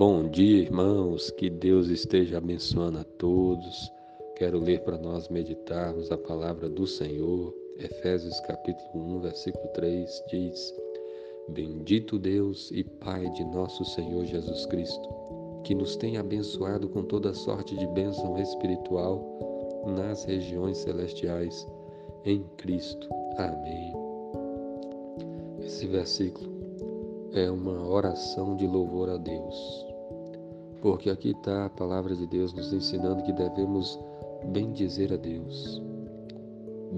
Bom dia, irmãos. Que Deus esteja abençoando a todos. Quero ler para nós meditarmos a palavra do Senhor. Efésios capítulo 1, versículo 3 diz: Bendito Deus e Pai de nosso Senhor Jesus Cristo, que nos tem abençoado com toda sorte de bênção espiritual nas regiões celestiais em Cristo. Amém. Esse versículo é uma oração de louvor a Deus. Porque aqui está a palavra de Deus nos ensinando que devemos bendizer a Deus.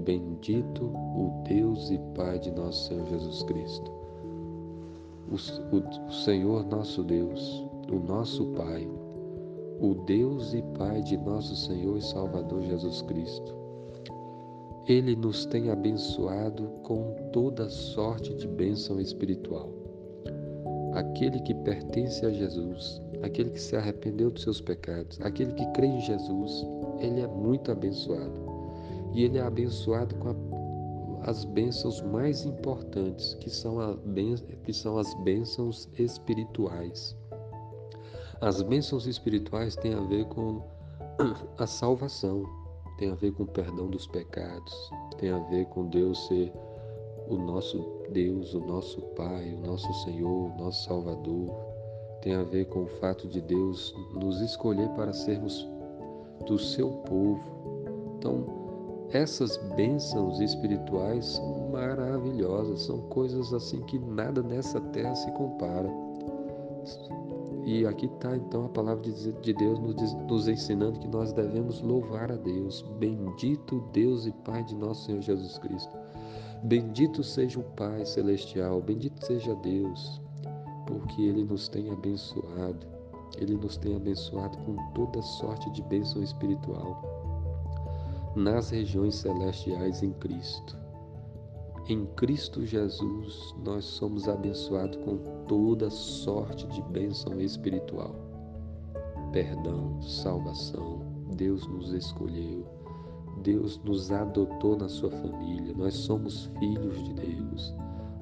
Bendito o Deus e Pai de nosso Senhor Jesus Cristo. O, o, o Senhor nosso Deus, o nosso Pai, o Deus e Pai de nosso Senhor e Salvador Jesus Cristo. Ele nos tem abençoado com toda sorte de bênção espiritual aquele que pertence a Jesus, aquele que se arrependeu dos seus pecados, aquele que crê em Jesus, ele é muito abençoado. E ele é abençoado com a, as bênçãos mais importantes, que são, a, que são as bênçãos espirituais. As bênçãos espirituais têm a ver com a salvação, tem a ver com o perdão dos pecados, tem a ver com Deus ser o nosso Deus, o nosso Pai, o nosso Senhor, o nosso Salvador, tem a ver com o fato de Deus nos escolher para sermos do seu povo. Então, essas bênçãos espirituais são maravilhosas, são coisas assim que nada nessa terra se compara. E aqui está então a palavra de Deus nos ensinando que nós devemos louvar a Deus. Bendito Deus e Pai de nosso Senhor Jesus Cristo Bendito seja o Pai Celestial, bendito seja Deus, porque Ele nos tem abençoado, Ele nos tem abençoado com toda sorte de bênção espiritual nas regiões celestiais em Cristo. Em Cristo Jesus, nós somos abençoados com toda sorte de bênção espiritual. Perdão, salvação, Deus nos escolheu Deus nos adotou na sua família, nós somos filhos de Deus,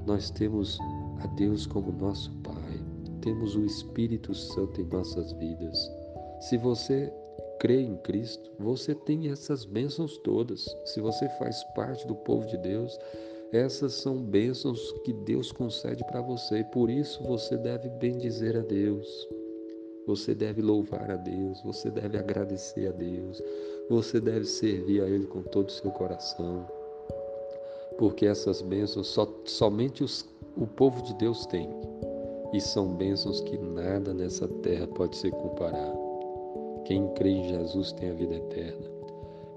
nós temos a Deus como nosso Pai, temos o Espírito Santo em nossas vidas. Se você crê em Cristo, você tem essas bênçãos todas. Se você faz parte do povo de Deus, essas são bênçãos que Deus concede para você. Por isso você deve bendizer a Deus. Você deve louvar a Deus, você deve agradecer a Deus, você deve servir a Ele com todo o seu coração, porque essas bênçãos só, somente os, o povo de Deus tem, e são bênçãos que nada nessa terra pode ser comparado. Quem crê em Jesus tem a vida eterna.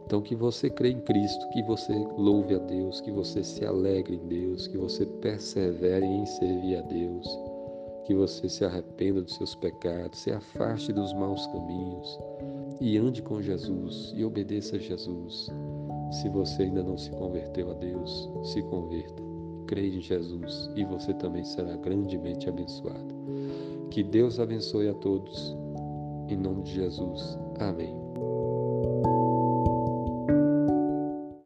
Então, que você crê em Cristo, que você louve a Deus, que você se alegre em Deus, que você persevere em servir a Deus que você se arrependa dos seus pecados, se afaste dos maus caminhos e ande com Jesus e obedeça a Jesus. Se você ainda não se converteu a Deus, se converta. Creia em Jesus e você também será grandemente abençoado. Que Deus abençoe a todos. Em nome de Jesus. Amém.